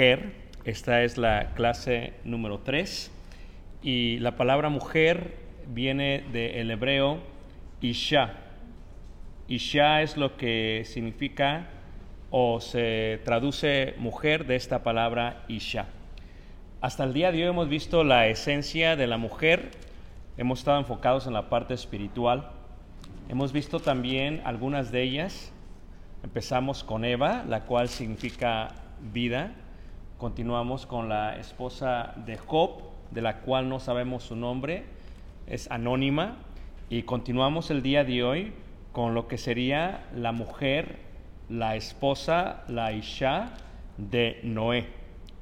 mujer. Esta es la clase número 3 y la palabra mujer viene del hebreo Isha. Isha es lo que significa o se traduce mujer de esta palabra Isha. Hasta el día de hoy hemos visto la esencia de la mujer, hemos estado enfocados en la parte espiritual, hemos visto también algunas de ellas. Empezamos con Eva, la cual significa vida. Continuamos con la esposa de Job, de la cual no sabemos su nombre, es anónima. Y continuamos el día de hoy con lo que sería la mujer, la esposa, la Isha de Noé.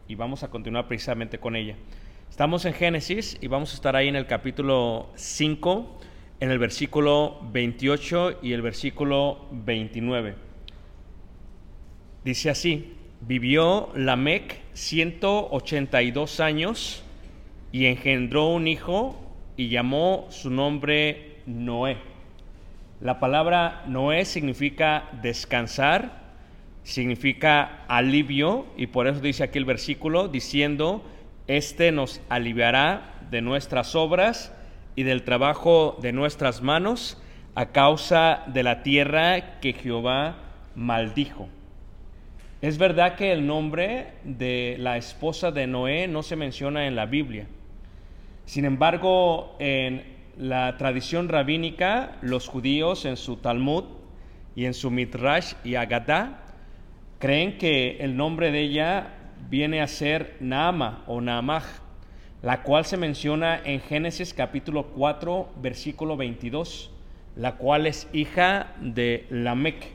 Y vamos a continuar precisamente con ella. Estamos en Génesis y vamos a estar ahí en el capítulo 5, en el versículo 28 y el versículo 29. Dice así, vivió Lamec 182 años y engendró un hijo y llamó su nombre Noé. La palabra Noé significa descansar, significa alivio y por eso dice aquí el versículo diciendo, este nos aliviará de nuestras obras y del trabajo de nuestras manos a causa de la tierra que Jehová maldijo. Es verdad que el nombre de la esposa de Noé no se menciona en la Biblia. Sin embargo, en la tradición rabínica, los judíos en su Talmud y en su Midrash y Agadá creen que el nombre de ella viene a ser Naama o Naamaj, la cual se menciona en Génesis capítulo 4, versículo 22, la cual es hija de Lamec,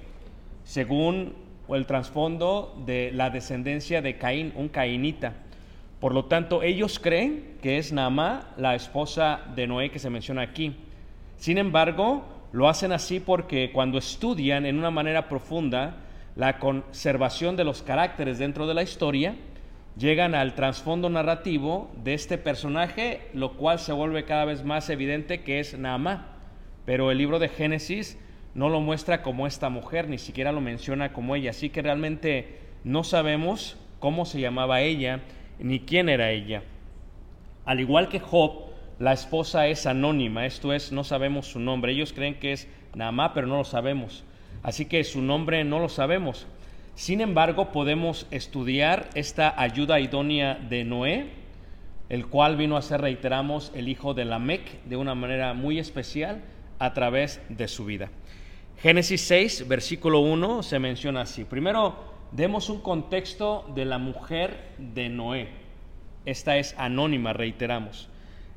según el trasfondo de la descendencia de Caín, un cainita. Por lo tanto, ellos creen que es Naamá, la esposa de Noé que se menciona aquí. Sin embargo, lo hacen así porque cuando estudian en una manera profunda la conservación de los caracteres dentro de la historia, llegan al trasfondo narrativo de este personaje, lo cual se vuelve cada vez más evidente que es Naamá. Pero el libro de Génesis no lo muestra como esta mujer, ni siquiera lo menciona como ella, así que realmente no sabemos cómo se llamaba ella ni quién era ella. Al igual que Job, la esposa es anónima, esto es, no sabemos su nombre. Ellos creen que es Naamá, pero no lo sabemos. Así que su nombre no lo sabemos. Sin embargo, podemos estudiar esta ayuda idónea de Noé, el cual vino a ser, reiteramos, el hijo de Lamec de una manera muy especial a través de su vida. Génesis 6, versículo 1 se menciona así. Primero, demos un contexto de la mujer de Noé. Esta es anónima, reiteramos.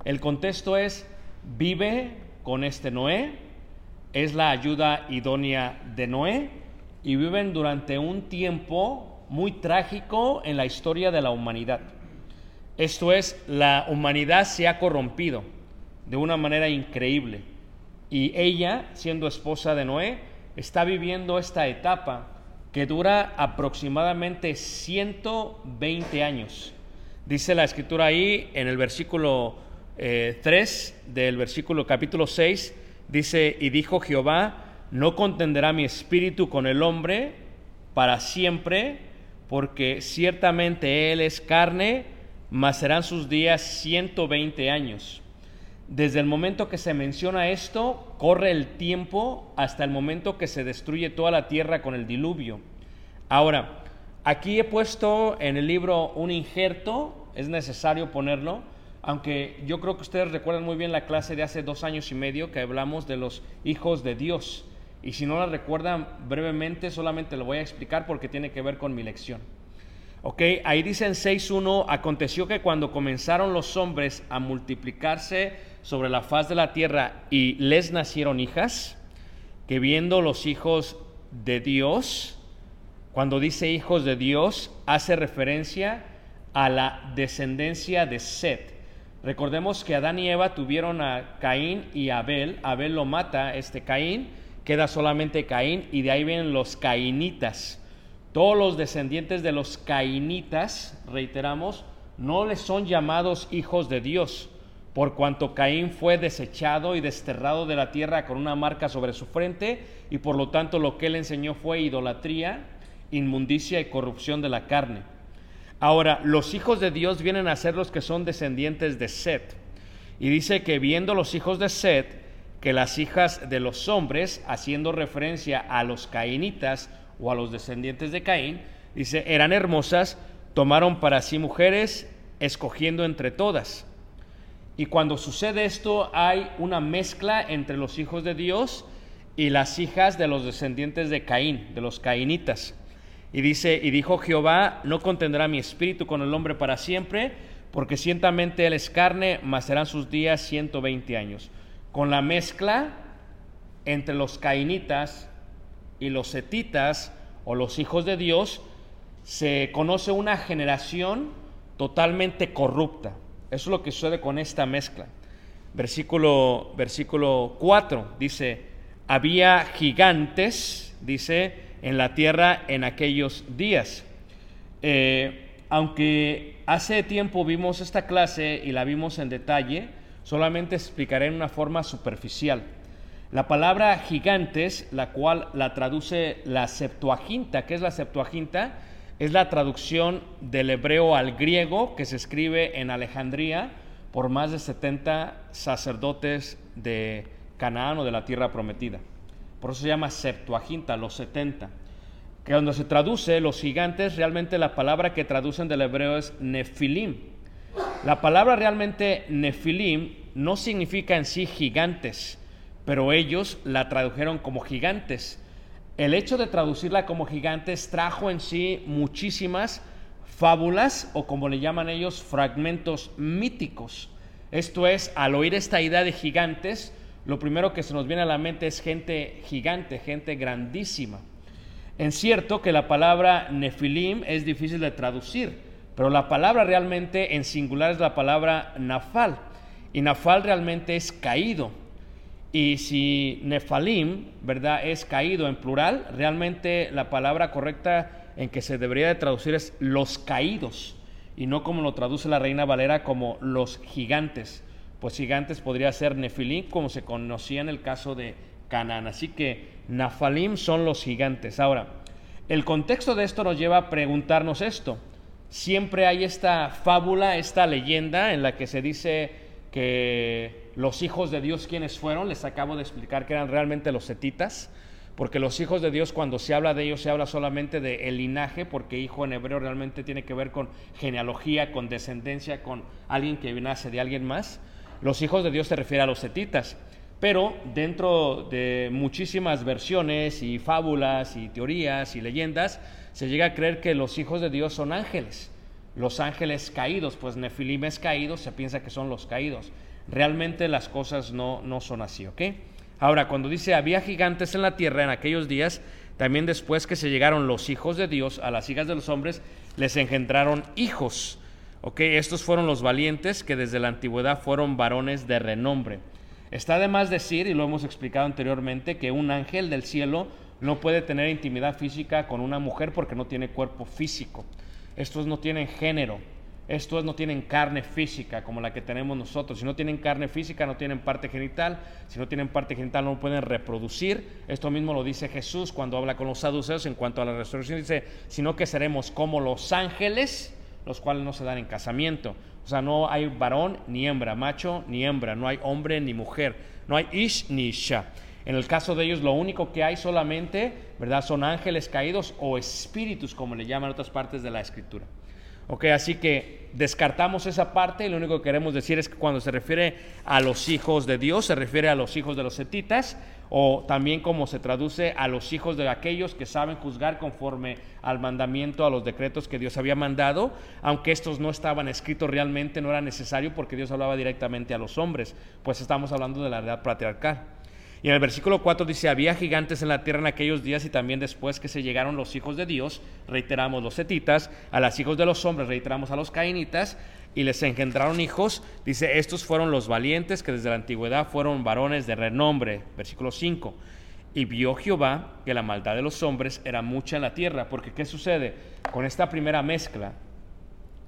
El contexto es, vive con este Noé, es la ayuda idónea de Noé y viven durante un tiempo muy trágico en la historia de la humanidad. Esto es, la humanidad se ha corrompido de una manera increíble y ella, siendo esposa de Noé, está viviendo esta etapa que dura aproximadamente 120 años. Dice la escritura ahí en el versículo 3 eh, del versículo capítulo 6, dice, y dijo Jehová, no contenderá mi espíritu con el hombre para siempre, porque ciertamente él es carne, mas serán sus días 120 años. Desde el momento que se menciona esto, corre el tiempo hasta el momento que se destruye toda la tierra con el diluvio. Ahora, aquí he puesto en el libro un injerto, es necesario ponerlo, aunque yo creo que ustedes recuerdan muy bien la clase de hace dos años y medio que hablamos de los hijos de Dios. Y si no la recuerdan brevemente, solamente lo voy a explicar porque tiene que ver con mi lección. Ok, ahí dice en 6.1, aconteció que cuando comenzaron los hombres a multiplicarse sobre la faz de la tierra y les nacieron hijas, que viendo los hijos de Dios, cuando dice hijos de Dios, hace referencia a la descendencia de Set. Recordemos que Adán y Eva tuvieron a Caín y Abel. Abel lo mata, este Caín, queda solamente Caín y de ahí vienen los cainitas. Todos los descendientes de los cainitas, reiteramos, no les son llamados hijos de Dios, por cuanto Caín fue desechado y desterrado de la tierra con una marca sobre su frente, y por lo tanto lo que él enseñó fue idolatría, inmundicia y corrupción de la carne. Ahora, los hijos de Dios vienen a ser los que son descendientes de Set. Y dice que viendo los hijos de Set, que las hijas de los hombres, haciendo referencia a los cainitas o a los descendientes de Caín, dice, eran hermosas, tomaron para sí mujeres, escogiendo entre todas. Y cuando sucede esto hay una mezcla entre los hijos de Dios y las hijas de los descendientes de Caín, de los cainitas. Y dice, y dijo Jehová, no contendrá mi espíritu con el hombre para siempre, porque ciertamente él es carne, mas serán sus días 120 años. Con la mezcla entre los cainitas y los setitas o los hijos de Dios, se conoce una generación totalmente corrupta eso es lo que sucede con esta mezcla. Versículo, versículo 4 dice, había gigantes, dice, en la tierra en aquellos días. Eh, aunque hace tiempo vimos esta clase y la vimos en detalle, solamente explicaré en una forma superficial. La palabra gigantes, la cual la traduce la Septuaginta, ¿qué es la Septuaginta? Es la traducción del hebreo al griego que se escribe en Alejandría por más de 70 sacerdotes de Canaán o de la tierra prometida. Por eso se llama Septuaginta, los 70. Que cuando se traduce los gigantes, realmente la palabra que traducen del hebreo es nefilim. La palabra realmente nefilim no significa en sí gigantes, pero ellos la tradujeron como gigantes el hecho de traducirla como gigantes trajo en sí muchísimas fábulas o como le llaman ellos, fragmentos míticos. Esto es, al oír esta idea de gigantes, lo primero que se nos viene a la mente es gente gigante, gente grandísima. En cierto que la palabra nefilim es difícil de traducir, pero la palabra realmente en singular es la palabra nafal. Y nafal realmente es caído. Y si Nefalim, ¿verdad?, es caído en plural, realmente la palabra correcta en que se debería de traducir es los caídos, y no como lo traduce la Reina Valera como los gigantes. Pues gigantes podría ser Nefilim, como se conocía en el caso de Canaán. Así que Nefalim son los gigantes. Ahora, el contexto de esto nos lleva a preguntarnos esto. Siempre hay esta fábula, esta leyenda en la que se dice que los hijos de Dios, ¿quiénes fueron? Les acabo de explicar que eran realmente los setitas, porque los hijos de Dios, cuando se habla de ellos, se habla solamente de el linaje, porque hijo en hebreo realmente tiene que ver con genealogía, con descendencia, con alguien que nace de alguien más. Los hijos de Dios se refiere a los setitas. Pero dentro de muchísimas versiones y fábulas y teorías y leyendas, se llega a creer que los hijos de Dios son ángeles. Los ángeles caídos, pues Nefilim es caído, se piensa que son los caídos. Realmente las cosas no, no son así, ¿ok? Ahora, cuando dice había gigantes en la tierra en aquellos días, También después que se llegaron los hijos de Dios a las hijas de los hombres, les engendraron hijos. ¿Ok? Estos fueron los valientes que desde la antigüedad fueron varones de renombre. Está de más decir, y lo hemos explicado anteriormente, que un ángel del cielo no puede tener intimidad física con una mujer porque no tiene cuerpo físico. Estos no tienen género. Estos no tienen carne física como la que tenemos nosotros. Si no tienen carne física, no tienen parte genital. Si no tienen parte genital, no pueden reproducir. Esto mismo lo dice Jesús cuando habla con los saduceos en cuanto a la resurrección. Dice, sino que seremos como los ángeles, los cuales no se dan en casamiento. O sea, no hay varón ni hembra, macho ni hembra. No hay hombre ni mujer. No hay ish ni isha. En el caso de ellos, lo único que hay solamente, ¿verdad? Son ángeles caídos o espíritus, como le llaman otras partes de la escritura. Ok, así que descartamos esa parte y lo único que queremos decir es que cuando se refiere a los hijos de Dios, se refiere a los hijos de los setitas o también como se traduce a los hijos de aquellos que saben juzgar conforme al mandamiento, a los decretos que Dios había mandado, aunque estos no estaban escritos realmente, no era necesario porque Dios hablaba directamente a los hombres, pues estamos hablando de la edad patriarcal. Y en el versículo 4 dice, había gigantes en la tierra en aquellos días y también después que se llegaron los hijos de Dios, reiteramos los setitas, a los hijos de los hombres, reiteramos a los cainitas, y les engendraron hijos. Dice, estos fueron los valientes que desde la antigüedad fueron varones de renombre. Versículo 5. Y vio Jehová que la maldad de los hombres era mucha en la tierra, porque ¿qué sucede? Con esta primera mezcla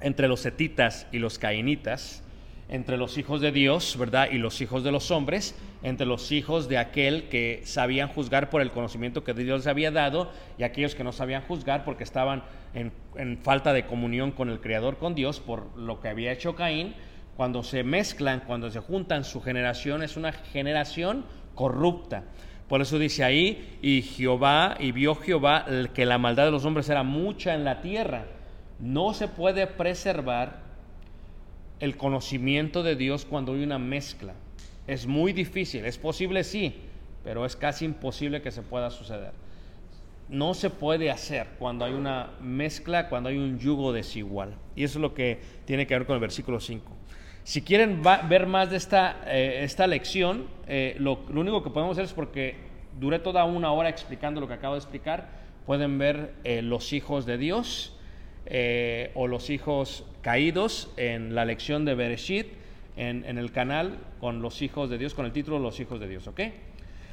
entre los setitas y los cainitas, entre los hijos de Dios, ¿verdad? Y los hijos de los hombres, entre los hijos de aquel que sabían juzgar por el conocimiento que Dios les había dado y aquellos que no sabían juzgar porque estaban en, falta de comunión con el Creador, con Dios, por lo que había hecho Caín. Cuando se mezclan, cuando se juntan, su generación es una generación corrupta. Por eso dice ahí, y Jehová, y vio Jehová que la maldad de los hombres era mucha en la tierra. No se puede preservar el conocimiento de Dios cuando hay una mezcla. Es muy difícil, es posible sí, pero es casi imposible que se pueda suceder. No se puede hacer cuando hay una mezcla, cuando hay un yugo desigual. Y eso es lo que tiene que ver con el versículo 5. Si quieren ver más de esta, eh, esta lección, eh, lo, único que podemos hacer es porque duré toda una hora explicando lo que acabo de explicar, pueden ver eh, los hijos de Dios o los hijos caídos en la lección de Bereshit en, en, el canal con los hijos de Dios, con el título Los hijos de Dios, ¿ok?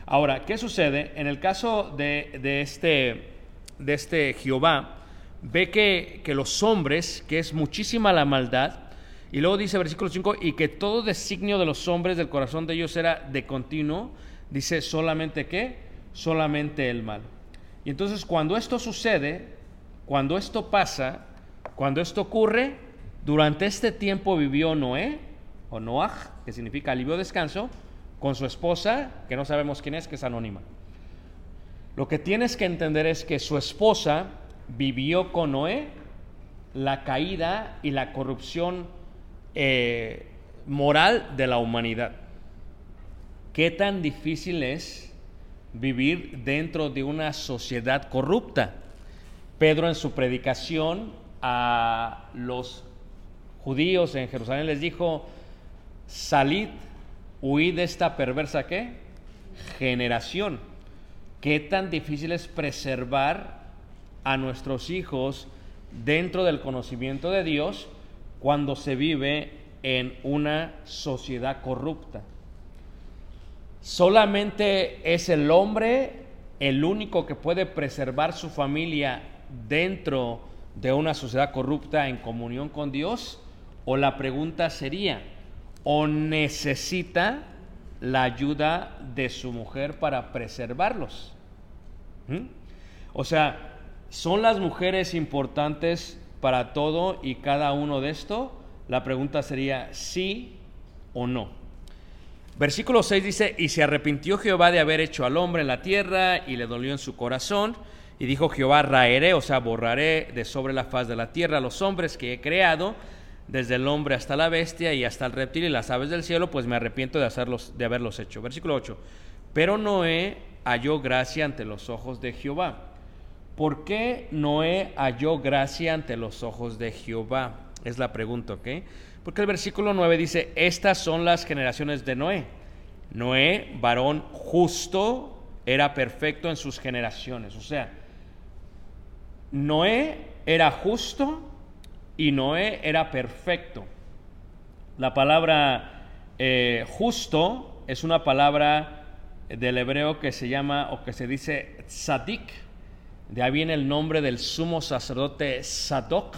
Ahora, ¿qué sucede? En el caso de, de este, de este Jehová, ve que, que, los hombres, que es muchísima la maldad, y luego dice versículo 5, y que todo designio de los hombres del corazón de ellos era de continuo, dice solamente qué, solamente el mal. Y entonces cuando esto sucede, cuando esto pasa, cuando esto ocurre, durante este tiempo vivió Noé, o Noah, que significa alivio descanso, con su esposa, que no sabemos quién es, que es anónima. Lo que tienes que entender es que su esposa vivió con Noé la caída y la corrupción eh, moral de la humanidad. ¿Qué tan difícil es vivir dentro de una sociedad corrupta? Pedro en su predicación a los judíos en Jerusalén les dijo, salid, huid de esta perversa qué? Generación. ¿Qué tan difícil es preservar a nuestros hijos dentro del conocimiento de Dios cuando se vive en una sociedad corrupta? Solamente es el hombre el único que puede preservar su familia dentro de una sociedad corrupta en comunión con Dios? O la pregunta sería, ¿o necesita la ayuda de su mujer para preservarlos? ¿Mm? O sea, ¿son las mujeres importantes para todo y cada uno de esto? La pregunta sería sí o no. Versículo 6 dice, y se arrepintió Jehová de haber hecho al hombre en la tierra y le dolió en su corazón y dijo Jehová, raeré, o sea, borraré de sobre la faz de la tierra los hombres que he creado, desde el hombre hasta la bestia y hasta el reptil y las aves del cielo, pues me arrepiento de, hacerlos, de haberlos hecho. Versículo 8. Pero Noé halló gracia ante los ojos de Jehová. ¿Por qué Noé halló gracia ante los ojos de Jehová? Es la pregunta, ¿ok? Porque el versículo 9 dice, estas son las generaciones de Noé. Noé, varón justo era perfecto en sus generaciones. O sea, Noé era justo y Noé era perfecto. La palabra eh, justo es una palabra del hebreo que se llama o que se dice tzadik. De ahí viene el nombre del sumo sacerdote Sadok.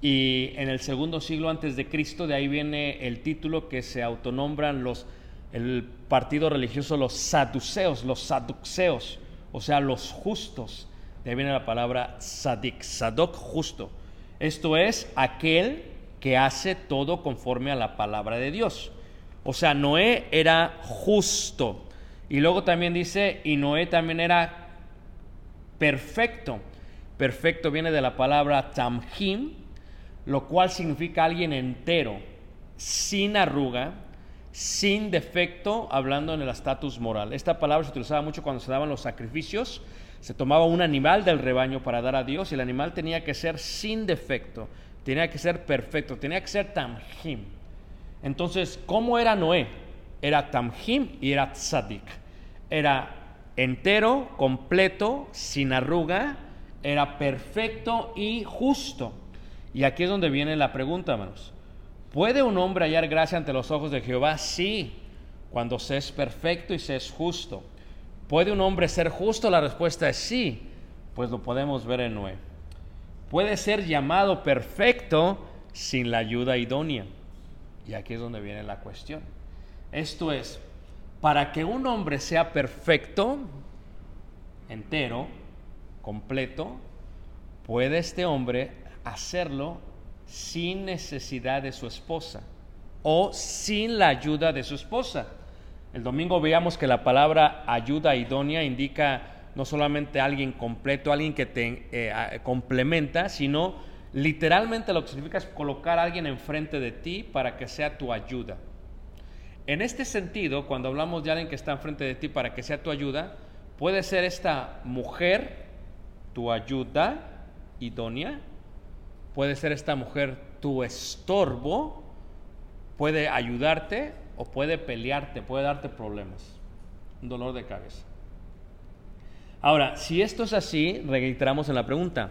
Y en el segundo siglo antes de Cristo, de ahí viene el título que se autonombran los, el partido religioso, los saduceos, los saduceos, o sea, los justos. De ahí viene la palabra sadik, sadok justo. Esto es aquel que hace todo conforme a la palabra de Dios. O sea, Noé era justo. Y luego también dice, y Noé también era perfecto. Perfecto viene de la palabra tamhim, lo cual significa alguien entero, sin arruga, sin defecto, hablando en el estatus moral. Esta palabra se utilizaba mucho cuando se daban los sacrificios. Se tomaba un animal del rebaño para dar a Dios y el animal tenía que ser sin defecto, tenía que ser perfecto, tenía que ser tamhim. Entonces, ¿cómo era Noé? Era tamhim y era tzadik. Era entero, completo, sin arruga, era perfecto y justo. Y aquí es donde viene la pregunta, hermanos. ¿Puede un hombre hallar gracia ante los ojos de Jehová? Sí, cuando se es perfecto y se es justo. ¿Puede un hombre ser justo? La respuesta es sí, pues lo podemos ver en Noé. Puede ser llamado perfecto sin la ayuda idónea. Y aquí es donde viene la cuestión. Esto es, para que un hombre sea perfecto, entero, completo, puede este hombre hacerlo sin necesidad de su esposa o sin la ayuda de su esposa. El domingo veíamos que la palabra ayuda idónea indica no solamente alguien completo, alguien que te eh, complementa, sino literalmente lo que significa es colocar a alguien enfrente de ti para que sea tu ayuda. En este sentido, cuando hablamos de alguien que está enfrente de ti para que sea tu ayuda, puede ser esta mujer tu ayuda idónea, puede ser esta mujer tu estorbo, puede ayudarte o puede pelearte, puede darte problemas, un dolor de cabeza. Ahora, si esto es así, reiteramos en la pregunta,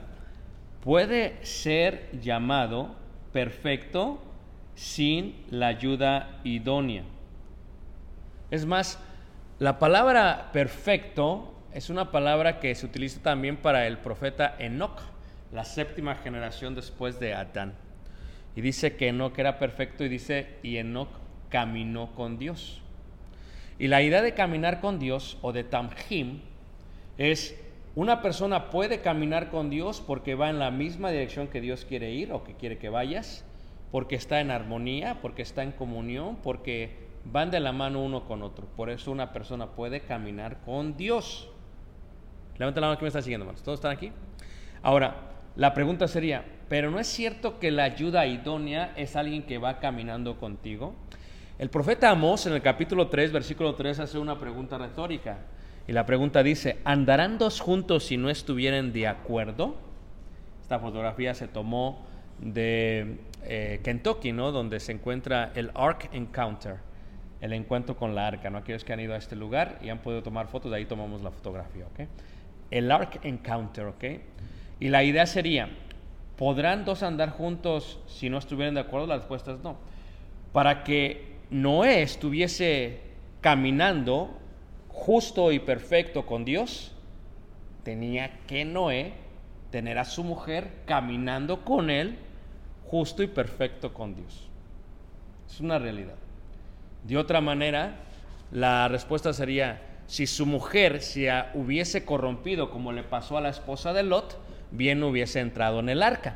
¿puede ser llamado perfecto sin la ayuda idónea? Es más, la palabra perfecto es una palabra que se utiliza también para el profeta Enoch la séptima generación después de Adán. Y dice que Enoch era perfecto y dice, y Enoch caminó con Dios. Y la idea de caminar con Dios o de tamjim es una persona puede caminar con Dios porque va en la misma dirección que Dios quiere ir o que quiere que vayas, porque está en armonía, porque está en comunión, porque van de la mano uno con otro. Por eso una persona puede caminar con Dios. Levanta la mano que me está siguiendo, hermanos. ¿Todos están aquí? Ahora, la pregunta sería, ¿pero no es cierto que la ayuda idónea es alguien que va caminando contigo? El profeta Amós en el capítulo 3, versículo 3 hace una pregunta retórica. Y la pregunta dice, ¿andarán dos juntos si no estuvieran de acuerdo? Esta fotografía se tomó de eh, Kentucky, ¿no? Donde se encuentra el Ark Encounter, el encuentro con la arca, ¿no? Aquellos que han ido a este lugar y han podido tomar fotos, de ahí tomamos la fotografía, ¿ok? El Ark Encounter, ¿ok? Y la idea sería, ¿podrán dos andar juntos si no estuvieran de acuerdo? La respuesta es no. Para que Noé estuviese caminando justo y perfecto con Dios, tenía que Noé tener a su mujer caminando con él justo y perfecto con Dios. Es una realidad. De otra manera, la respuesta sería, si su mujer se hubiese corrompido como le pasó a la esposa de Lot, bien hubiese entrado en el arca.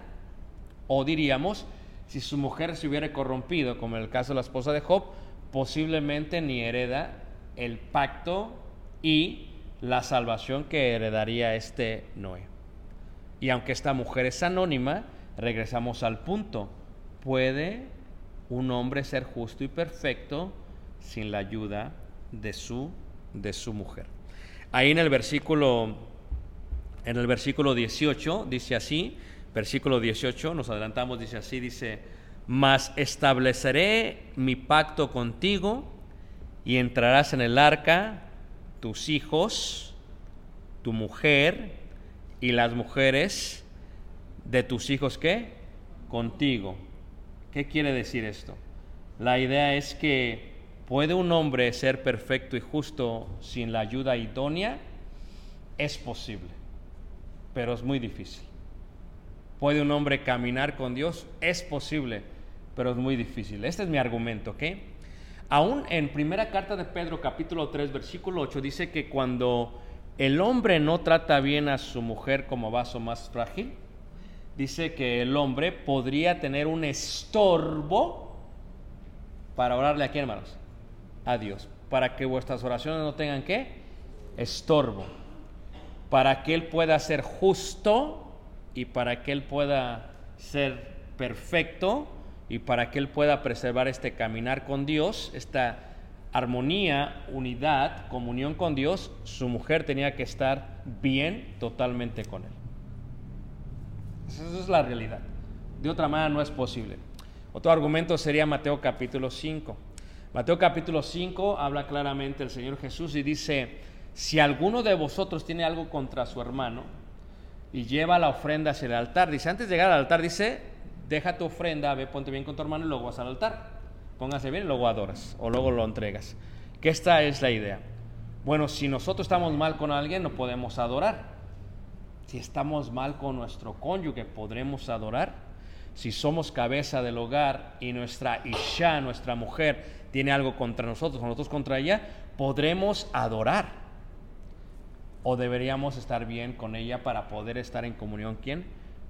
O diríamos, si su mujer se hubiera corrompido, como en el caso de la esposa de Job, posiblemente ni hereda el pacto y la salvación que heredaría este Noé. Y aunque esta mujer es anónima, regresamos al punto. ¿Puede un hombre ser justo y perfecto sin la ayuda de su, de su mujer? Ahí en el versículo en el versículo 18 dice así, versículo 18, nos adelantamos, dice así, dice, mas estableceré mi pacto contigo y entrarás en el arca tus hijos, tu mujer y las mujeres de tus hijos, ¿qué? Contigo. ¿Qué quiere decir esto? La idea es que puede un hombre ser perfecto y justo sin la ayuda idónea. Es posible, pero es muy difícil. ¿Puede un hombre caminar con Dios? Es posible, pero es muy difícil. Este es mi argumento, ¿ok? Aún en primera carta de Pedro, capítulo 3, versículo 8, dice que cuando el hombre no trata bien a su mujer como vaso más frágil, dice que el hombre podría tener un estorbo para orarle a quién, hermanos? A Dios. Para que vuestras oraciones no tengan qué? Estorbo. Para que Él pueda ser justo y para que Él pueda ser perfecto y para que Él pueda preservar este caminar con Dios, esta armonía, unidad, comunión con Dios, su mujer tenía que estar bien totalmente con Él. Esa es la realidad. De otra manera no es posible. Otro argumento sería Mateo capítulo 5. Mateo capítulo 5 habla claramente el Señor Jesús y dice, si alguno de vosotros tiene algo contra su hermano y lleva la ofrenda hacia el altar, dice, antes de llegar al altar, dice, deja tu ofrenda, ve, ponte bien con tu hermano y luego vas al altar. Póngase bien y luego adoras o luego lo entregas. Que esta es la idea. Bueno, si nosotros estamos mal con alguien, no podemos adorar. Si estamos mal con nuestro cónyuge, podremos adorar. Si somos cabeza del hogar y nuestra Isha, nuestra mujer, tiene algo contra nosotros, nosotros contra ella, podremos adorar. O deberíamos estar bien con ella para poder estar en comunión, ¿quién?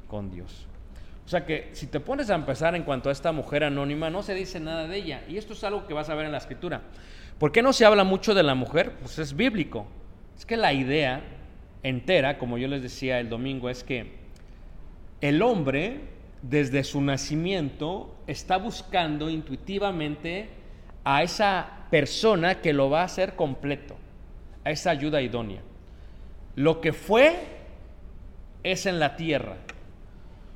Con Dios. O sea que si te pones a empezar en cuanto a esta mujer anónima, no se dice nada de ella. Y esto es algo que vas a ver en la escritura. ¿Por qué no se habla mucho de la mujer? Pues es bíblico. Es que la idea entera, como yo les decía el domingo, es que el hombre desde su nacimiento está buscando intuitivamente a esa persona que lo va a hacer completo, a esa ayuda idónea. Lo que fue es en la tierra,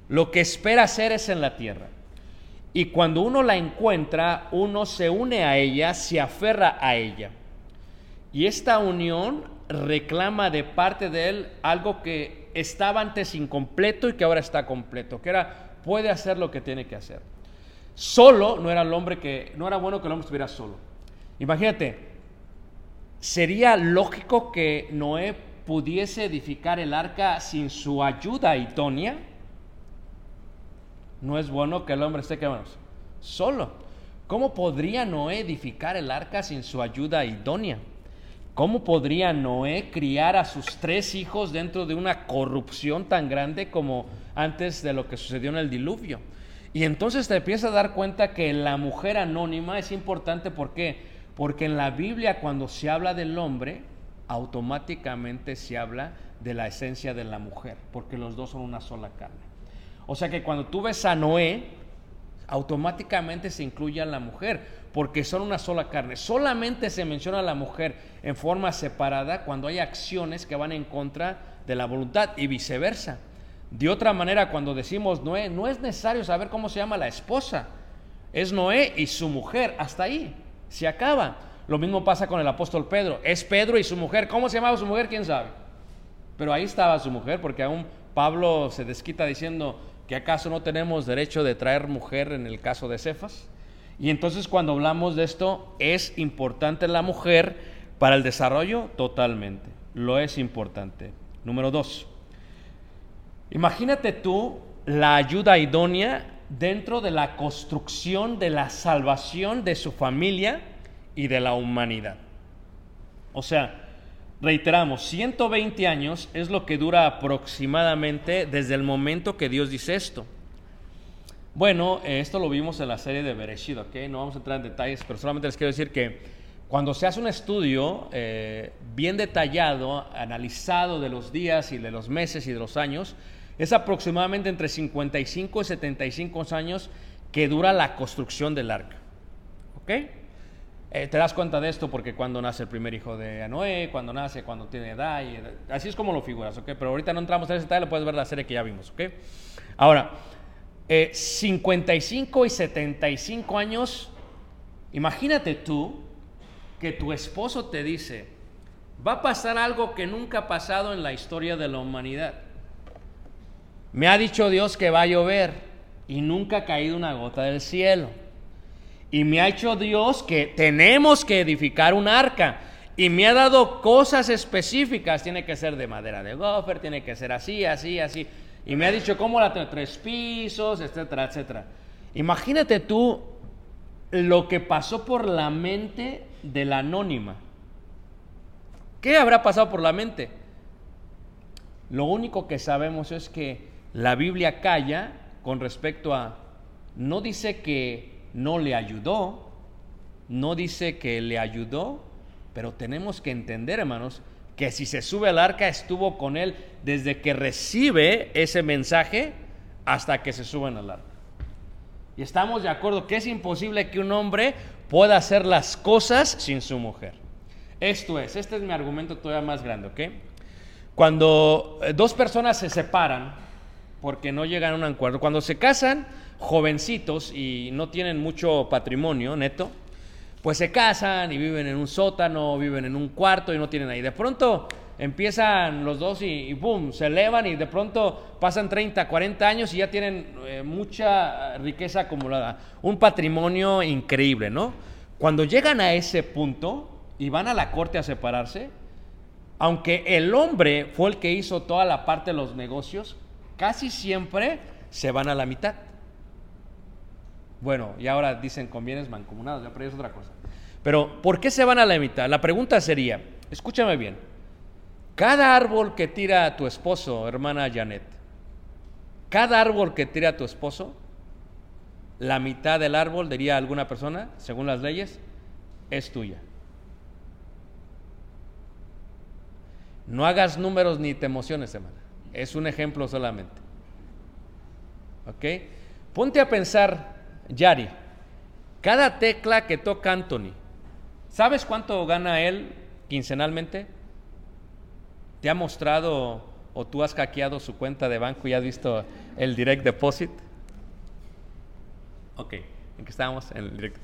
lo que espera ser es en la tierra. Y cuando uno la encuentra, uno se une a ella, se aferra a ella. Y esta unión reclama de parte de él algo que estaba antes incompleto y que ahora está completo, que era puede hacer lo que tiene que hacer. Solo no era el hombre que no era bueno que el hombre estuviera solo. Imagínate, sería lógico que Noé pudiese edificar el arca sin su ayuda idónea. No es bueno que el hombre esté que solo. ¿Cómo podría Noé edificar el arca sin su ayuda idónea? ¿Cómo podría Noé criar a sus tres hijos dentro de una corrupción tan grande como antes de lo que sucedió en el diluvio? Y entonces te empiezas a dar cuenta que la mujer anónima es importante, ¿por qué? Porque en la Biblia cuando se habla del hombre, automáticamente se habla de la esencia de la mujer, porque los dos son una sola carne. O sea que cuando tú ves a Noé, automáticamente se incluye a la mujer, porque son una sola carne. Solamente se menciona a la mujer en forma separada cuando hay acciones que van en contra de la voluntad y viceversa. De otra manera, cuando decimos Noé, no es necesario saber cómo se llama la esposa. Es Noé y su mujer. Hasta ahí. Se acaba. Lo mismo pasa con el apóstol Pedro. Es Pedro y su mujer. ¿Cómo se llamaba su mujer? ¿Quién sabe? Pero ahí estaba su mujer, porque aún Pablo se desquita diciendo que acaso no tenemos derecho de traer mujer en el caso de Cefas. Y entonces cuando hablamos de esto, ¿es importante la mujer para el desarrollo? Totalmente, lo es importante. Número dos, imagínate tú la ayuda idónea dentro de la construcción de la salvación de su familia y de la humanidad. O sea, reiteramos, 120 años es lo que dura aproximadamente desde el momento que Dios dice esto. Bueno, eh, esto lo vimos en la serie de Bereshit, ¿ok? No vamos a entrar en detalles, pero solamente les quiero decir que cuando se hace un estudio eh, bien detallado, analizado de los días y de los meses y de los años, es aproximadamente entre 55 y 75 años que dura la construcción del arca. ¿Ok? Eh, te das cuenta de esto porque cuando nace el primer hijo de Noé, cuando nace, cuando tiene edad, así es como lo figuras, ¿ok? Pero ahorita no entramos en ese detalle, lo puedes ver la serie que ya vimos, ¿ok? Ahora, 55 eh, y 75 años, imagínate tú que tu esposo te dice, va a pasar algo que nunca ha pasado en la historia de la humanidad. Me ha dicho Dios que va a llover y nunca ha caído una gota del cielo. Y me ha hecho Dios que tenemos que edificar un arca. Y me ha dado cosas específicas. Tiene que ser de madera de gofer, tiene que ser así, así, así. Y me ha dicho cómo la tengo, tres pisos, etcétera, etcétera. Imagínate tú lo que pasó por la mente de la anónima. ¿Qué habrá pasado por la mente? Lo único que sabemos es que la Biblia calla con respecto a, no dice que no le ayudó, no dice que le ayudó, pero tenemos que entender, hermanos, que si se sube al arca estuvo con él desde que recibe ese mensaje hasta que se suben al arca. Y estamos de acuerdo que es imposible que un hombre pueda hacer las cosas sin su mujer. Esto es, este es mi argumento todavía más grande, ¿ok? Cuando eh, dos personas se separan porque no llegan a un acuerdo, cuando se casan jovencitos y no tienen mucho patrimonio neto, pues se casan y viven en un sótano, viven en un cuarto y no tienen ahí. De pronto empiezan los dos y, boom, se elevan y de pronto pasan 30, 40 años y ya tienen eh, mucha riqueza acumulada, un patrimonio increíble, ¿no? Cuando llegan a ese punto y van a la corte a separarse, aunque el hombre fue el que hizo toda la parte de los negocios, casi siempre se van a la mitad. Bueno, y ahora dicen con bienes mancomunados, ya, pero es otra cosa. Pero, ¿por qué se van a la mitad? La pregunta sería, escúchame bien, cada árbol que tira tu esposo, hermana Janet, cada árbol que tira tu esposo, la mitad del árbol, diría alguna persona, según las leyes, es tuya. No hagas números ni te emociones, hermana. Es un ejemplo solamente. ¿Ok? Ponte a pensar, Yari, cada tecla que toca Anthony, ¿sabes cuánto gana él quincenalmente? ¿Te ha mostrado o tú has hackeado su cuenta de banco y has visto el direct deposit? Ok, ¿en qué estábamos? En el direct.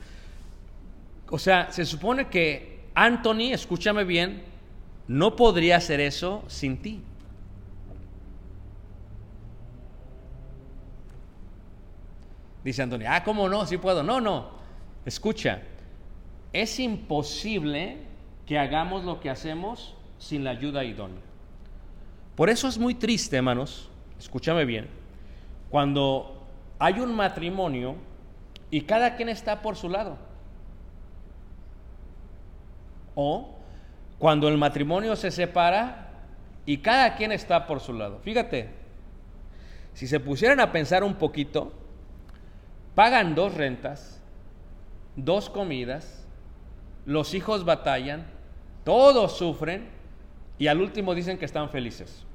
O sea, se supone que Anthony, escúchame bien, no podría hacer eso sin ti. Dice Antonio, ah, ¿cómo no? Sí puedo. No, no. Escucha, es imposible que hagamos lo que hacemos sin la ayuda idónea. Por eso es muy triste, hermanos, escúchame bien, cuando hay un matrimonio y cada quien está por su lado. O cuando el matrimonio se separa y cada quien está por su lado. Fíjate, si se pusieran a pensar un poquito, pagan dos rentas, dos comidas, los hijos batallan, todos sufren y al último dicen que están felices.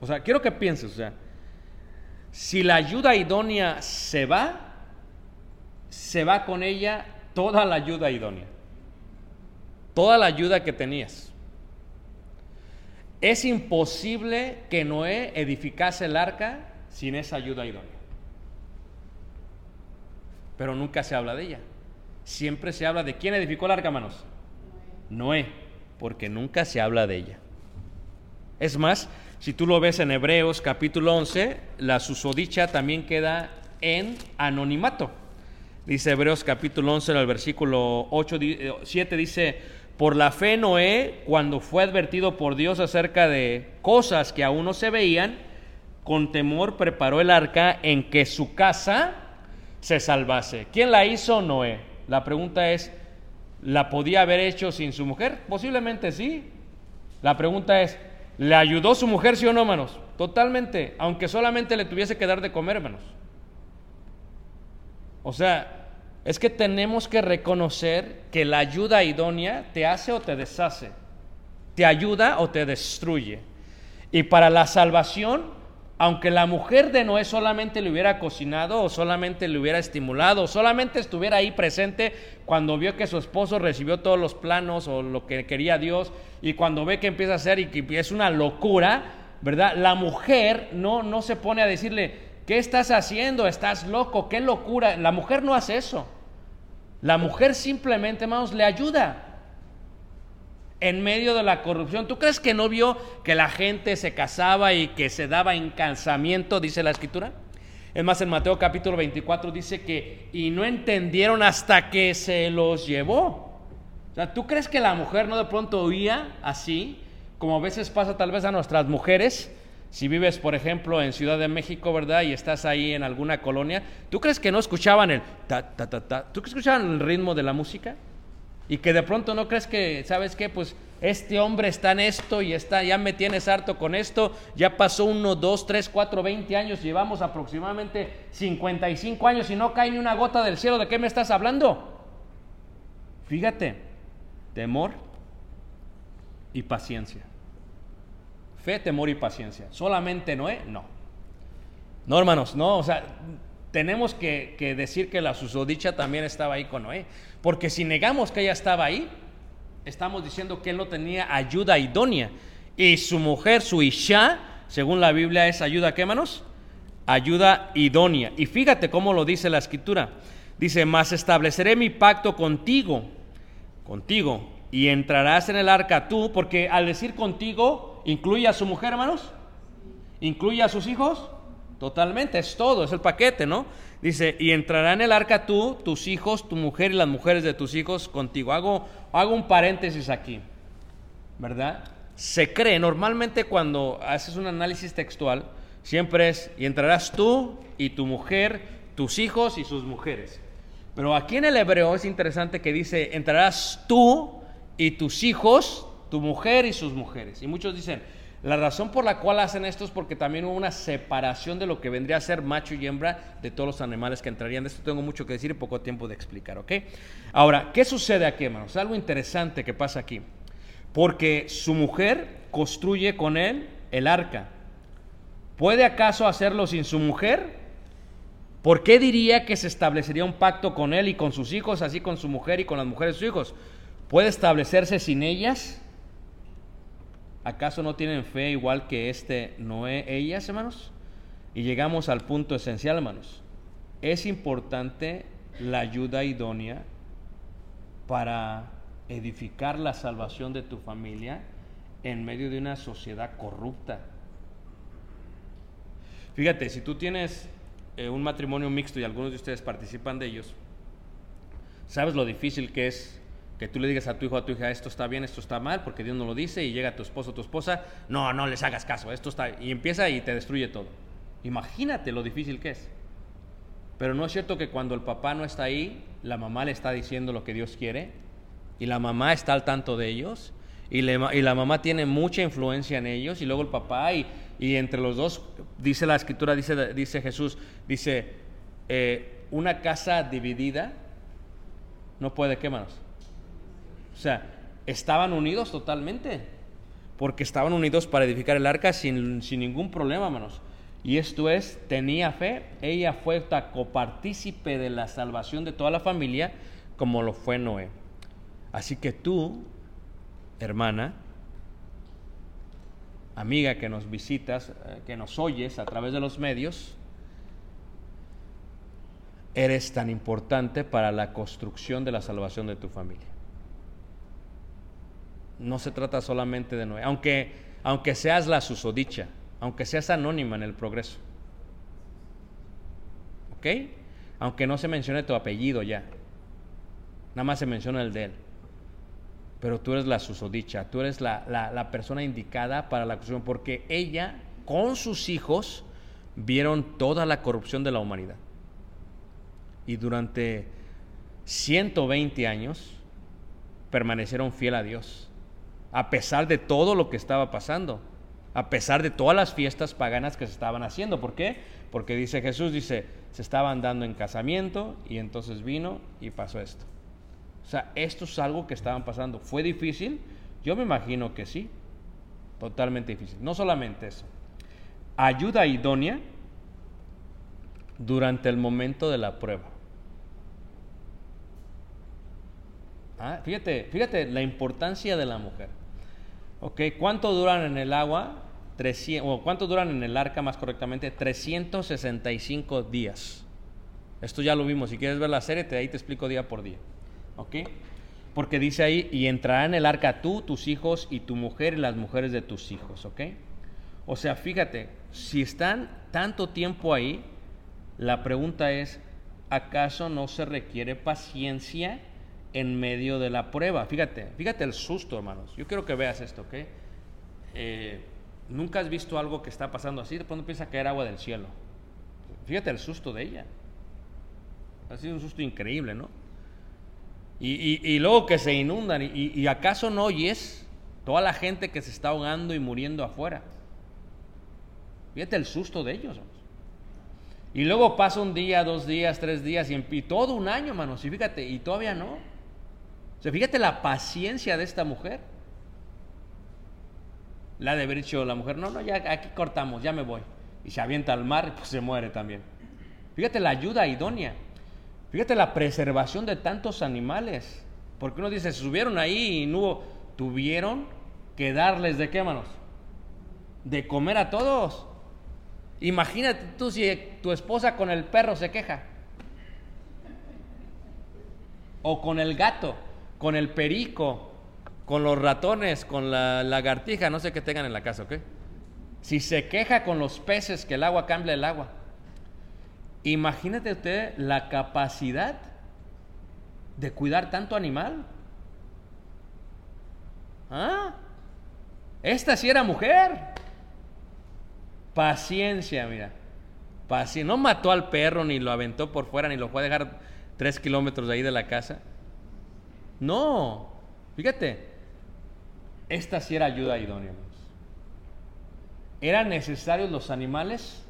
O sea, quiero que pienses, o sea, si la ayuda idónea se va, se va con ella toda la ayuda idónea, toda la ayuda que tenías. Es imposible que Noé edificase el arca sin esa ayuda idónea. Pero nunca se habla de ella. Siempre se habla de quién edificó el arca, manos. Noé porque nunca se habla de ella. Es más, si tú lo ves en Hebreos capítulo 11, la susodicha también queda en anonimato. Dice Hebreos capítulo 11, en el versículo 8, 7 dice, por la fe Noé, cuando fue advertido por Dios acerca de cosas que aún no se veían, con temor preparó el arca en que su casa se salvase. ¿Quién la hizo? Noé. La pregunta es, ¿La podía haber hecho sin su mujer? Posiblemente sí. La pregunta es, ¿le ayudó su mujer, sí o no, hermanos? Totalmente, aunque solamente le tuviese que dar de comer, hermanos. O sea, es que tenemos que reconocer que la ayuda idónea te hace o te deshace, te ayuda o te destruye. Y para la salvación aunque la mujer de Noé solamente le hubiera cocinado o solamente le hubiera estimulado o solamente estuviera ahí presente cuando vio que su esposo recibió todos los planos o lo que quería Dios y cuando ve que empieza a hacer y que es una locura, ¿verdad? La mujer no, no se pone a decirle, ¿qué estás haciendo? ¿Estás loco? ¿Qué locura? La mujer no hace eso. La mujer simplemente, hermanos, le ayuda. En medio de la corrupción. ¿Tú crees que no vio que la gente se casaba y que se daba en casamiento, dice la escritura? Es más, en Mateo capítulo 24 dice que, y no entendieron hasta que se los llevó. O sea, ¿tú crees que la mujer no de pronto oía así, como a veces pasa tal vez a nuestras mujeres? Si vives, por ejemplo, en Ciudad de México, ¿verdad? Y estás ahí en alguna colonia, ¿tú crees que no escuchaban el ta, ta, ta, ta? ¿Tú crees que escuchaban el ritmo de la música? Y que de pronto no crees que, ¿sabes qué? Pues este hombre está en esto y está, ya me tienes harto con esto, ya pasó uno, dos, tres, cuatro, veinte años, llevamos aproximadamente 55 años y no cae ni una gota del cielo, ¿de qué me estás hablando? Fíjate, temor y paciencia. Fe, temor y paciencia. ¿Solamente Noé? No. No, hermanos, no, o sea, tenemos que, que decir que la susodicha también estaba ahí con Noé. Porque si negamos que ella estaba ahí, estamos diciendo que él no tenía ayuda idónea. Y su mujer, su Isha, según la Biblia, es ayuda, ¿qué manos? Ayuda idónea. Y fíjate cómo lo dice la escritura. Dice, mas estableceré mi pacto contigo, contigo, y entrarás en el arca tú, porque al decir contigo, ¿incluye a su mujer, hermanos? ¿Incluye a sus hijos? Totalmente, es todo, es el paquete, ¿no? Dice, y entrará en el arca tú, tus hijos, tu mujer y las mujeres de tus hijos contigo. Hago, hago un paréntesis aquí, ¿verdad? Se cree, normalmente cuando haces un análisis textual, siempre es, y entrarás tú y tu mujer, tus hijos y sus mujeres. Pero aquí en el hebreo es interesante que dice, entrarás tú y tus hijos, tu mujer y sus mujeres. Y muchos dicen, la razón por la cual hacen esto es porque también hubo una separación de lo que vendría a ser macho y hembra de todos los animales que entrarían. De esto tengo mucho que decir y poco tiempo de explicar, ¿ok? Ahora, ¿qué sucede aquí, hermanos? Algo interesante que pasa aquí. Porque su mujer construye con él el arca. ¿Puede acaso hacerlo sin su mujer? ¿Por qué diría que se establecería un pacto con él y con sus hijos, así con su mujer y con las mujeres de sus hijos? ¿Puede establecerse sin ellas? ¿Acaso no tienen fe igual que este Noé, ellas, hermanos? Y llegamos al punto esencial, hermanos. Es importante la ayuda idónea para edificar la salvación de tu familia en medio de una sociedad corrupta. Fíjate, si tú tienes eh, un matrimonio mixto y algunos de ustedes participan de ellos, sabes lo difícil que es que tú le digas a tu hijo a tu hija, esto está bien, esto está mal, porque Dios no lo dice, y llega tu esposo tu esposa, no, no les hagas caso, esto está, y empieza y te destruye todo. Imagínate lo difícil que es. Pero no es cierto que cuando el papá no está ahí, la mamá le está diciendo lo que Dios quiere, y la mamá está al tanto de ellos, y, y la mamá tiene mucha influencia en ellos, y luego el papá, y, y entre los dos, dice la escritura, dice, dice Jesús, dice, eh, una casa dividida no puede, ¿qué más? O sea, estaban unidos totalmente, porque estaban unidos para edificar el arca sin, ningún problema, hermanos. Y esto es, tenía fe, ella fue copartícipe de la salvación de toda la familia, como lo fue Noé. Así que tú, hermana, amiga que nos visitas, eh, que nos oyes a través de los medios, eres tan importante para la construcción de la salvación de tu familia no se trata solamente de Noé, aunque, aunque seas la susodicha, aunque seas anónima en el progreso. ¿Ok? Aunque no se mencione tu apellido ya, nada más se menciona el de él. Pero tú eres la susodicha, tú eres la, la persona indicada para la corrupción, porque ella con sus hijos vieron toda la corrupción de la humanidad. Y durante 120 años permanecieron fiel a Dios a pesar de todo lo que estaba pasando, a pesar de todas las fiestas paganas que se estaban haciendo. ¿Por qué? Porque dice Jesús, dice, se estaban dando en casamiento y entonces vino y pasó esto. O sea, esto es algo que estaban pasando. ¿Fue difícil? Yo me imagino que sí, totalmente difícil. No solamente eso, ayuda idónea durante el momento de la prueba. Ah, fíjate, fíjate la importancia de la mujer. ¿Cuánto duran en el agua? 300, o ¿Cuánto duran en el arca más correctamente? 365 días. Esto ya lo vimos. Si quieres ver la serie, te, ahí te explico día por día. Porque dice ahí, y entrará en el arca tú, tus hijos y tu mujer y las mujeres de tus hijos. O sea, fíjate, si están tanto tiempo ahí, la pregunta es, ¿acaso no se requiere paciencia en medio de la prueba? Fíjate, fíjate el susto, hermanos. Yo quiero que veas esto, ¿ok? Eh, Nunca has visto algo que está pasando así, de pronto empieza a caer agua del cielo. Fíjate el susto de ella. Ha sido un susto increíble, ¿no? Y, luego que se inundan, y, acaso no oyes toda la gente que se está ahogando y muriendo afuera. Fíjate el susto de ellos. Y luego pasa un día, dos días, tres días, y, todo un año, hermanos. Y fíjate, y todavía no. Fíjate la paciencia de esta mujer. La de haber dicho la mujer, no, no, ya aquí cortamos, ya me voy. Y se avienta al mar, pues se muere también. Fíjate la ayuda idónea. Fíjate la preservación de tantos animales. Porque uno dice, subieron ahí y no tuvieron que darles de qué manos? De comer a todos. Imagínate tú si tu esposa con el perro se queja. O con el gato, con el perico, con los ratones, con la lagartija, no sé qué tengan en la casa, ¿ok? Si se queja con los peces que el agua cambia el agua, imagínate usted la capacidad de cuidar tanto animal. ¿Ah? Esta sí era mujer. Paciencia, mira. Paciencia. No mató al perro, ni lo aventó por fuera, ni lo fue a dejar tres kilómetros de ahí de la casa. No. Fíjate, esta sí era ayuda idónea. ¿Eran necesarios los animales?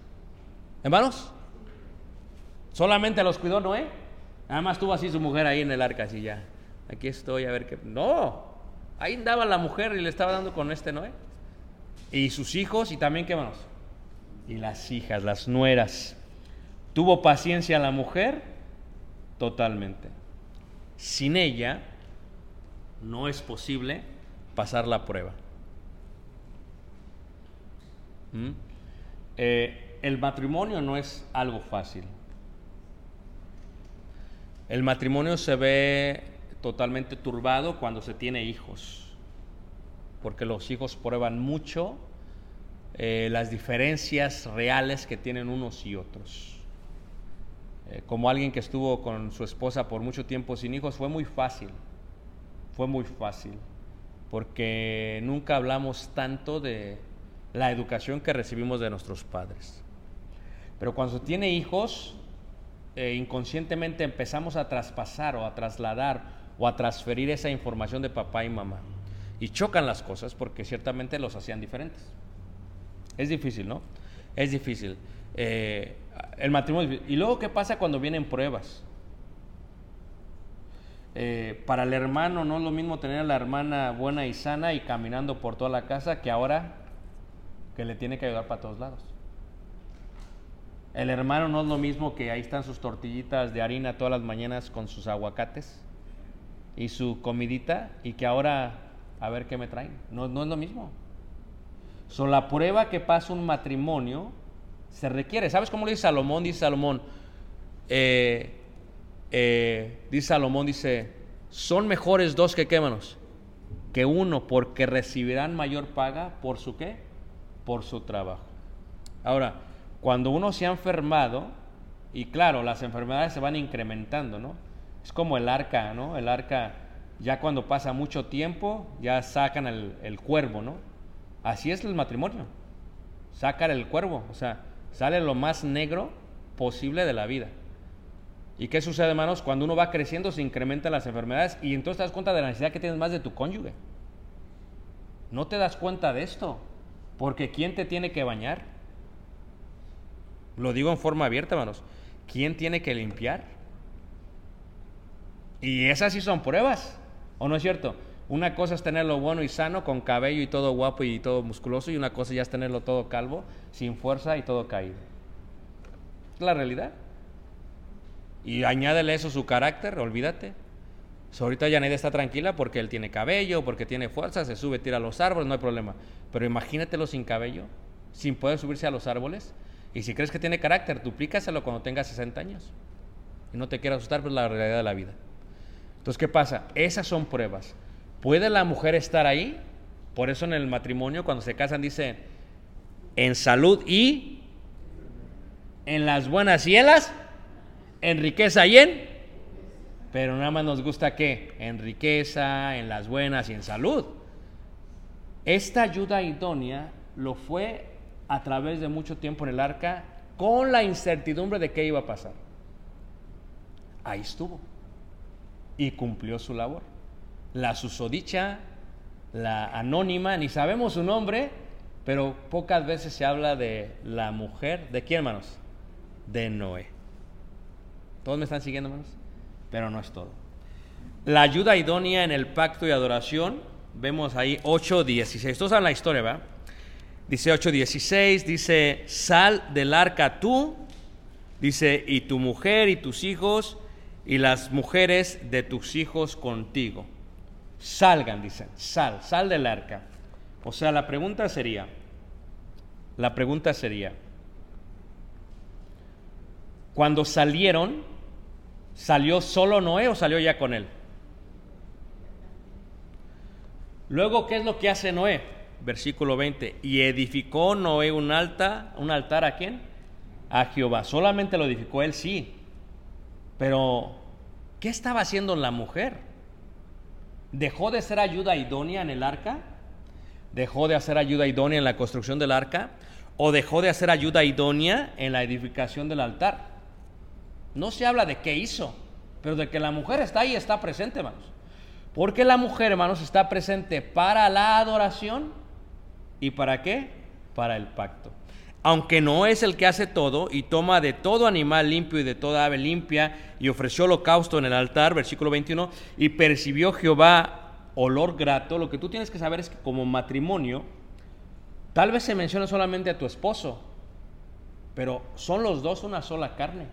Hermanos, solamente los cuidó Noé. Nada más tuvo así su mujer ahí en el arca, así ya. Aquí estoy a ver qué. No, ahí andaba la mujer y le estaba dando con este Noé. Y sus hijos y también, ¿qué hermanos? Y las hijas, las nueras. ¿Tuvo paciencia la mujer? Totalmente. Sin ella no es posible pasar la prueba. ¿Mm? Eh, el matrimonio no es algo fácil. El matrimonio se ve totalmente turbado cuando se tiene hijos, porque los hijos prueban mucho eh, las diferencias reales que tienen unos y otros. Eh, como alguien que estuvo con su esposa por mucho tiempo sin hijos, fue muy fácil, fue muy fácil porque nunca hablamos tanto de la educación que recibimos de nuestros padres. Pero cuando tiene hijos, eh, inconscientemente empezamos a traspasar o a trasladar o a transferir esa información de papá y mamá. Y chocan las cosas porque ciertamente los hacían diferentes. Es difícil, ¿no? Es difícil. Eh, el matrimonio. ¿Y luego qué pasa cuando vienen pruebas? Eh, para el hermano no es lo mismo tener a la hermana buena y sana y caminando por toda la casa que ahora que le tiene que ayudar para todos lados. El hermano no es lo mismo que ahí están sus tortillitas de harina todas las mañanas con sus aguacates y su comidita y que ahora a ver qué me traen. No, no es lo mismo. So, la prueba que pasa un matrimonio se requiere. ¿Sabes cómo lo dice Salomón? Dice Salomón, eh, eh, dice Salomón, dice, son mejores dos que quémanos que uno, porque recibirán mayor paga por su qué? Por su trabajo. Ahora, cuando uno se ha enfermado, y claro, las enfermedades se van incrementando, ¿no? Es como el arca, ¿no? El arca, ya cuando pasa mucho tiempo, ya sacan el, el cuervo, ¿no? Así es el matrimonio. Sacar el cuervo, o sea, sale lo más negro posible de la vida. ¿Y qué sucede, hermanos? Cuando uno va creciendo se incrementan las enfermedades y entonces te das cuenta de la necesidad que tienes más de tu cónyuge. No te das cuenta de esto, porque ¿quién te tiene que bañar? Lo digo en forma abierta, hermanos. ¿Quién tiene que limpiar? Y esas sí son pruebas, ¿o no es cierto? Una cosa es tenerlo bueno y sano, con cabello y todo guapo y todo musculoso, y una cosa ya es tenerlo todo calvo, sin fuerza y todo caído. Es la realidad. Y añádele eso su carácter, olvídate. ahorita ya nadie está tranquila porque él tiene cabello, porque tiene fuerza, se sube, tira a los árboles, no hay problema. Pero imagínatelo sin cabello, sin poder subirse a los árboles. Y si crees que tiene carácter, duplícaselo cuando tenga 60 años. Y no te quiero asustar, pero es la realidad de la vida. Entonces, ¿qué pasa? Esas son pruebas. ¿Puede la mujer estar ahí? Por eso en el matrimonio, cuando se casan, dice, en salud y en las buenas y en riqueza y en, pero nada más nos gusta que en riqueza, en las buenas y en salud. Esta ayuda idónea lo fue a través de mucho tiempo en el arca con la incertidumbre de qué iba a pasar. Ahí estuvo y cumplió su labor. La susodicha, la anónima, ni sabemos su nombre, pero pocas veces se habla de la mujer. ¿De quién, hermanos? De Noé. ¿Todos me están siguiendo, hermanos? Pero no es todo. La ayuda idónea en el pacto y adoración, vemos ahí 8.16. Todos saben la historia, ¿verdad? Dice 8.16, dice, sal del arca tú, dice, y tu mujer y tus hijos y las mujeres de tus hijos contigo. Salgan, dicen, sal, sal del arca. O sea, la pregunta sería, la pregunta sería, cuando salieron, ¿salió solo Noé o salió ya con él? Luego, ¿qué es lo que hace Noé? Versículo 20, y edificó Noé un altar, un altar a quién? A Jehová. Solamente lo edificó él, sí, pero, ¿qué estaba haciendo la mujer? ¿Dejó de ser ayuda idónea en el arca? ¿Dejó de hacer ayuda idónea en la construcción del arca? ¿O dejó de hacer ayuda idónea en la edificación del altar? No se habla de qué hizo, pero de que la mujer está ahí, está presente, hermanos. Porque la mujer, hermanos, está presente para la adoración y para qué? Para el pacto aunque no es el que hace todo, y toma de todo animal limpio y de toda ave limpia, y ofreció holocausto en el altar, versículo 21, y percibió Jehová olor grato, lo que tú tienes que saber es que como matrimonio, tal vez se menciona solamente a tu esposo, pero son los dos una sola carne.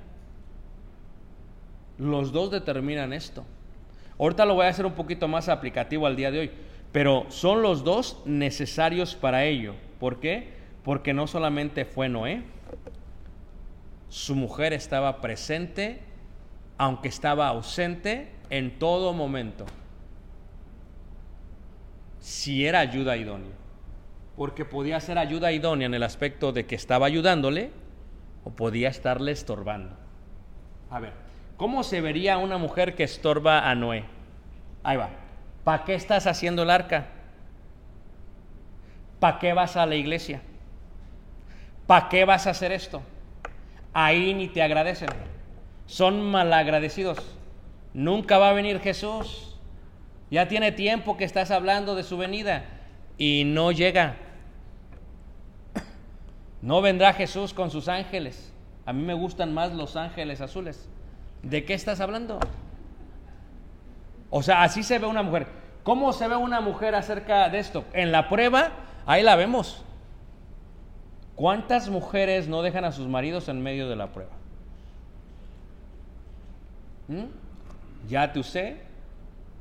Los dos determinan esto. Ahorita lo voy a hacer un poquito más aplicativo al día de hoy, pero son los dos necesarios para ello. ¿Por qué? Porque no solamente fue Noé, su mujer estaba presente, aunque estaba ausente en todo momento. Si era ayuda idónea. Porque podía ser ayuda idónea en el aspecto de que estaba ayudándole o podía estarle estorbando. A ver, ¿cómo se vería una mujer que estorba a Noé? Ahí va. ¿Para qué estás haciendo el arca? ¿Para qué vas a la iglesia? ¿Para qué vas a hacer esto? Ahí ni te agradecen. Son malagradecidos. Nunca va a venir Jesús. Ya tiene tiempo que estás hablando de su venida y no llega. No vendrá Jesús con sus ángeles. A mí me gustan más los ángeles azules. ¿De qué estás hablando? O sea, así se ve una mujer. ¿Cómo se ve una mujer acerca de esto? En la prueba, ahí la vemos. ¿Cuántas mujeres no dejan a sus maridos en medio de la prueba? ¿Mm? Ya te usé,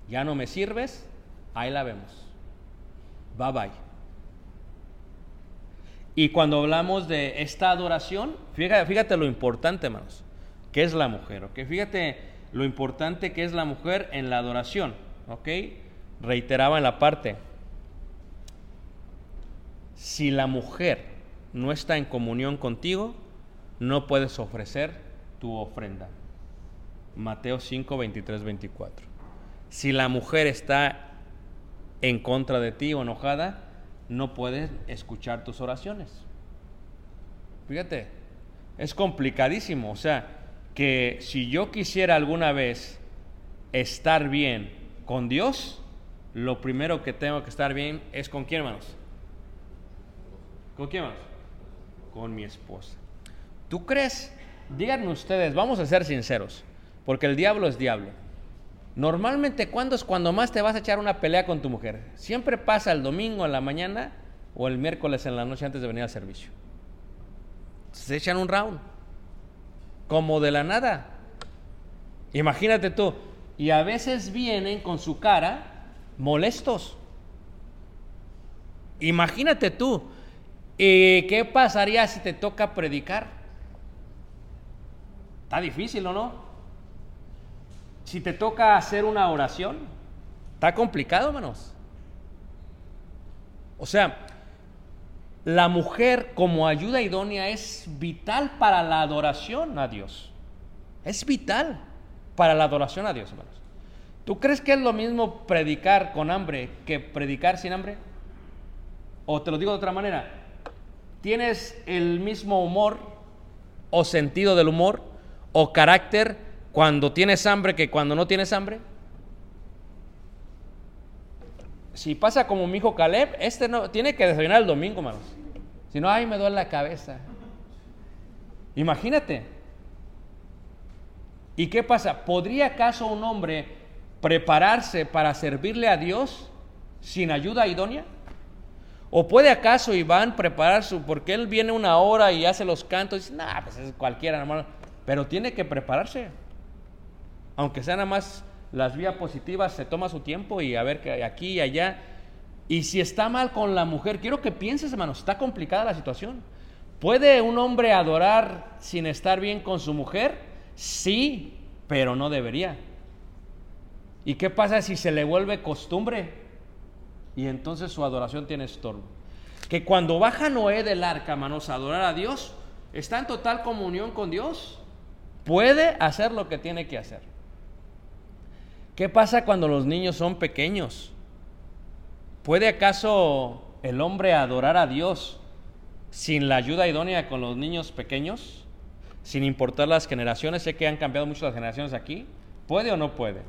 ya no me sirves, ahí la vemos. Bye bye. Y cuando hablamos de esta adoración, fíjate, fíjate lo importante, hermanos, que es la mujer, ¿ok? Fíjate lo importante que es la mujer en la adoración, ¿ok? Reiteraba en la parte, si la mujer no está en comunión contigo, no puedes ofrecer tu ofrenda. Mateo 5, 23, 24. Si la mujer está en contra de ti o enojada, no puedes escuchar tus oraciones. Fíjate, es complicadísimo. O sea, que si yo quisiera alguna vez estar bien con Dios, lo primero que tengo que estar bien es con quién, hermanos. ¿Con quién, hermanos? con mi esposa. ¿Tú crees? Díganme ustedes, vamos a ser sinceros, porque el diablo es diablo. Normalmente, ¿cuándo es cuando más te vas a echar una pelea con tu mujer? Siempre pasa el domingo en la mañana o el miércoles en la noche antes de venir al servicio. Se echan un round, como de la nada. Imagínate tú, y a veces vienen con su cara molestos. Imagínate tú, ¿Y qué pasaría si te toca predicar? Está difícil, ¿o no? si te toca hacer una oración, está complicado, hermanos. O sea, la mujer como ayuda idónea es vital para la adoración a Dios. Es vital para la adoración a Dios, hermanos. ¿Tú crees que es lo mismo predicar con hambre que predicar sin hambre? O te lo digo de otra manera, ¿tienes el mismo humor o sentido del humor o carácter cuando tienes hambre que cuando no tienes hambre? Si pasa como mi hijo Caleb, este no tiene que desayunar el domingo, hermanos. Si no, ay, me duele la cabeza. Imagínate. ¿Y qué pasa? ¿Podría acaso un hombre prepararse para servirle a Dios sin ayuda idónea? ¿O puede acaso Iván preparar su, porque él viene una hora y hace los cantos y dice, nah, pues es cualquiera, hermano, pero tiene que prepararse. Aunque sea nada más las vías positivas, se toma su tiempo y a ver que aquí y allá. Y si está mal con la mujer, quiero que pienses, hermano, está complicada la situación. ¿Puede un hombre adorar sin estar bien con su mujer? Sí, pero no debería. ¿Y qué pasa si se le vuelve costumbre? Y entonces su adoración tiene estorbo. Que cuando baja Noé del arca, hermanos, a adorar a Dios, está en total comunión con Dios. Puede hacer lo que tiene que hacer. ¿Qué pasa cuando los niños son pequeños? ¿Puede acaso el hombre adorar a Dios sin la ayuda idónea con los niños pequeños? Sin importar las generaciones, sé que han cambiado mucho las generaciones aquí. ¿Puede o no puede?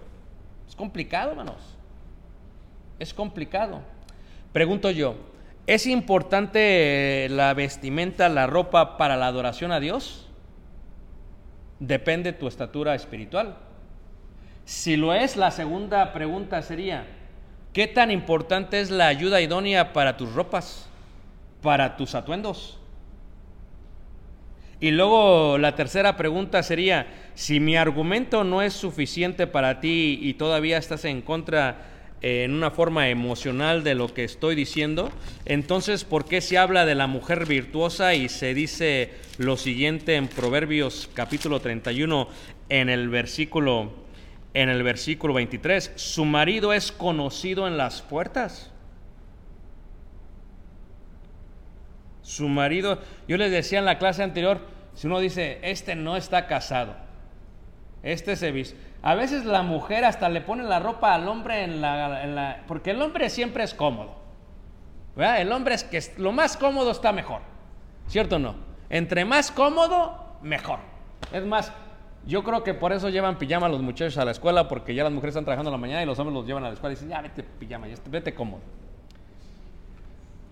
Es complicado, hermanos. Es complicado. Pregunto yo, ¿es importante la vestimenta, la ropa para la adoración a Dios? Depende de tu estatura espiritual. Si lo es, la segunda pregunta sería, ¿qué tan importante es la ayuda idónea para tus ropas, para tus atuendos? Y luego la tercera pregunta sería, si mi argumento no es suficiente para ti y todavía estás en contra eh, en una forma emocional de lo que estoy diciendo, entonces ¿por qué se habla de la mujer virtuosa y se dice lo siguiente en Proverbios capítulo 31 en el versículo en el versículo 23? Su marido es conocido en las puertas. Su marido, yo les decía en la clase anterior, si uno dice, este no está casado, este se viste. A veces la mujer hasta le pone la ropa al hombre en la, porque el hombre siempre es cómodo. El hombre es que lo más cómodo está mejor. ¿Cierto o no? Entre más cómodo, mejor. Es más, yo creo que por eso llevan pijama los muchachos a la escuela, porque ya las mujeres están trabajando en la mañana y los hombres los llevan a la escuela y dicen, ya vete pijama, ya vete cómodo.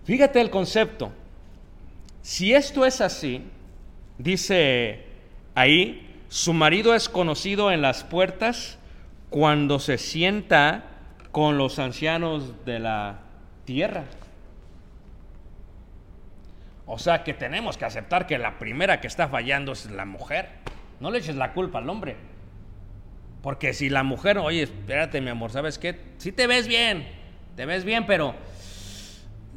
Fíjate el concepto. Si esto es así, dice ahí, su marido es conocido en las puertas cuando se sienta con los ancianos de la tierra. O sea que tenemos que aceptar que la primera que está fallando es la mujer. No le eches la culpa al hombre. Porque si la mujer, oye, espérate mi amor, ¿sabes qué? Si te ves bien, te ves bien, pero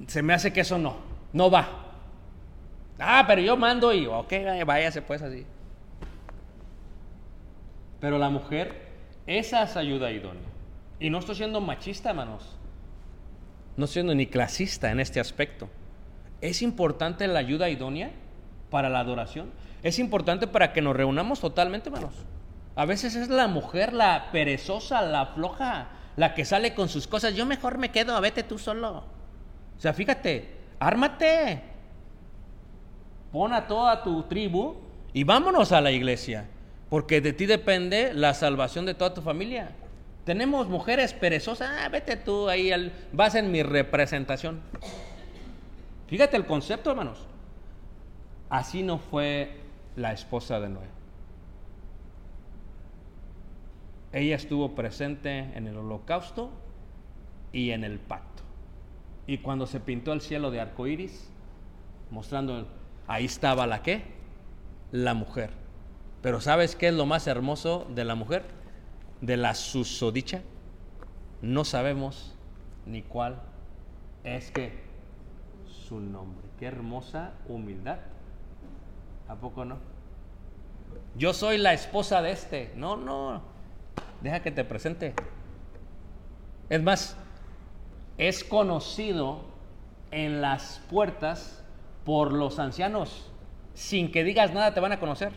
se me hace que eso no, no va. Ah, pero yo mando y, ok, váyase pues así. Pero la mujer, esa es ayuda idónea. Y no estoy siendo machista, hermanos. No estoy siendo ni clasista en este aspecto. ¿Es importante la ayuda idónea para la adoración? Es importante para que nos reunamos totalmente, hermanos. A veces es la mujer, la perezosa, la floja, la que sale con sus cosas. Yo mejor me quedo, vete tú solo. O sea, fíjate, ármate. Pon a toda tu tribu y vámonos a la iglesia. Porque de ti depende la salvación de toda tu familia. Tenemos mujeres perezosas, ah, vete tú ahí, vas en mi representación. Fíjate el concepto, hermanos. Así no fue la esposa de Noé. Ella estuvo presente en el holocausto y en el pacto. Y cuando se pintó el cielo de arco iris, mostrando, ahí estaba la qué? La mujer. Pero ¿sabes qué es lo más hermoso de la mujer? De la susodicha. No sabemos ni cuál es que su nombre. Qué hermosa humildad. ¿A poco no? Yo soy la esposa de este. No, no. deja que te presente. Es más, es conocido en las puertas por los ancianos. Sin que digas nada te van a conocer.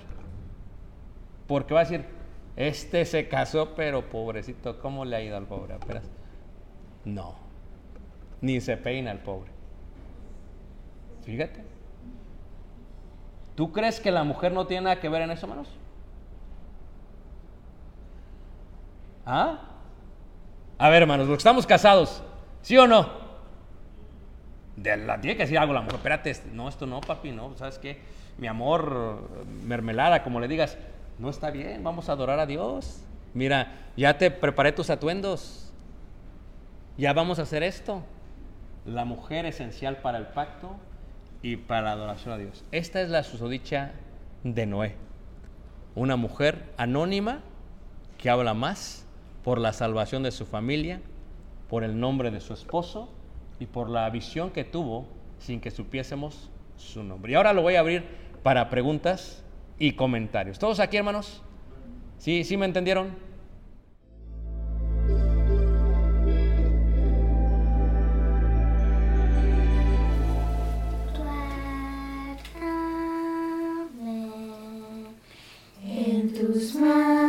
Porque va a decir, este se casó, pero pobrecito, ¿cómo le ha ido al pobre? Apenas. No, ni se peina el pobre. Fíjate. ¿Tú crees que la mujer no tiene nada que ver en eso, hermanos? ¿Ah? A ver, hermanos, porque estamos casados, ¿sí o no? De la, tiene que decir algo la mujer. Espérate, no, esto no, papi, no. ¿Sabes qué? Mi amor, mermelada, como le digas, no está bien, vamos a adorar a Dios. Mira, ya te preparé tus atuendos. Ya vamos a hacer esto. La mujer esencial para el pacto y para adoración a Dios. Esta es la susodicha de Noé. Una mujer anónima que habla más por la salvación de su familia, por el nombre de su esposo y por la visión que tuvo sin que supiésemos su nombre. Y ahora lo voy a abrir para preguntas y comentarios. ¿Todos aquí, hermanos? ¿Sí, sí me entendieron? En